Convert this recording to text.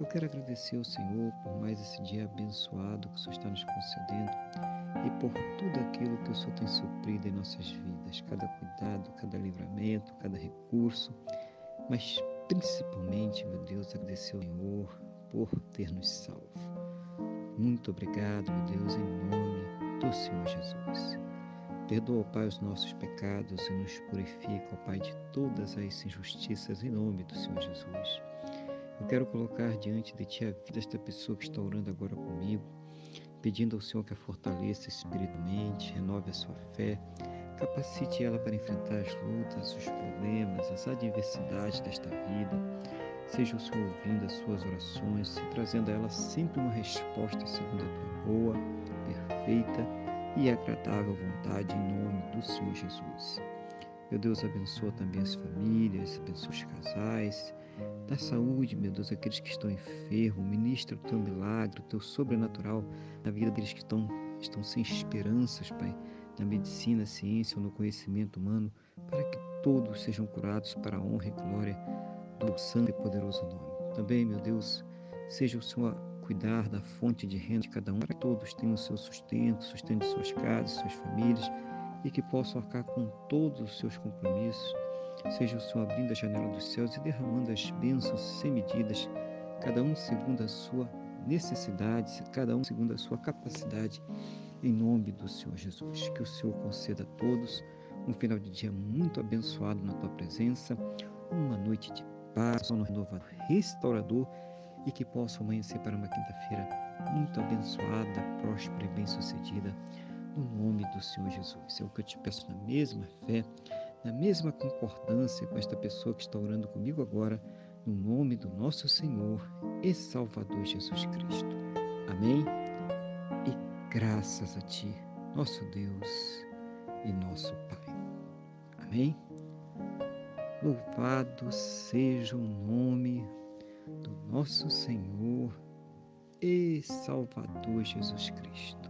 eu quero agradecer ao Senhor por mais esse dia abençoado que o Senhor está nos concedendo e por tudo aquilo que o Senhor tem suprido em nossas vidas, cada cuidado, cada livramento, cada recurso, mas principalmente, meu Deus, agradecer ao Senhor por ter nos salvo. Muito obrigado, meu Deus, em nome do Senhor Jesus. Perdoa, Pai, os nossos pecados e nos purifica, Pai, de todas as injustiças em nome do Senhor Jesus. Eu quero colocar diante de Ti a vida desta pessoa que está orando agora comigo, pedindo ao Senhor que a fortaleça espiritualmente, renove a sua fé, capacite ela para enfrentar as lutas, os problemas, as adversidades desta vida. Seja o Senhor ouvindo as suas orações e trazendo a ela sempre uma resposta segundo a tua boa, perfeita e agradável vontade em nome do Senhor Jesus. Meu Deus, abençoa também as famílias, abençoa os casais, Dá saúde, meu Deus, àqueles que estão enfermos. Ministra o teu milagre, o teu sobrenatural na vida daqueles que estão, estão sem esperanças, Pai, na medicina, ciência ou no conhecimento humano, para que todos sejam curados para a honra e glória do santo e poderoso nome. Também, meu Deus, seja o Senhor a cuidar da fonte de renda de cada um, para que todos tenham o seu sustento, sustento de suas casas, suas famílias e que possam arcar com todos os seus compromissos Seja o Senhor abrindo a janela dos céus e derramando as bênçãos sem medidas, cada um segundo a sua necessidade, cada um segundo a sua capacidade, em nome do Senhor Jesus. Que o Senhor conceda a todos um final de dia muito abençoado na tua presença, uma noite de paz, sono renovador, restaurador e que possa amanhecer para uma quinta-feira muito abençoada, próspera e bem-sucedida, no nome do Senhor Jesus. É o que eu te peço na mesma fé na mesma concordância com esta pessoa que está orando comigo agora, no nome do nosso Senhor e Salvador Jesus Cristo. Amém? E graças a Ti, nosso Deus e nosso Pai. Amém? Louvado seja o nome do nosso Senhor e Salvador Jesus Cristo.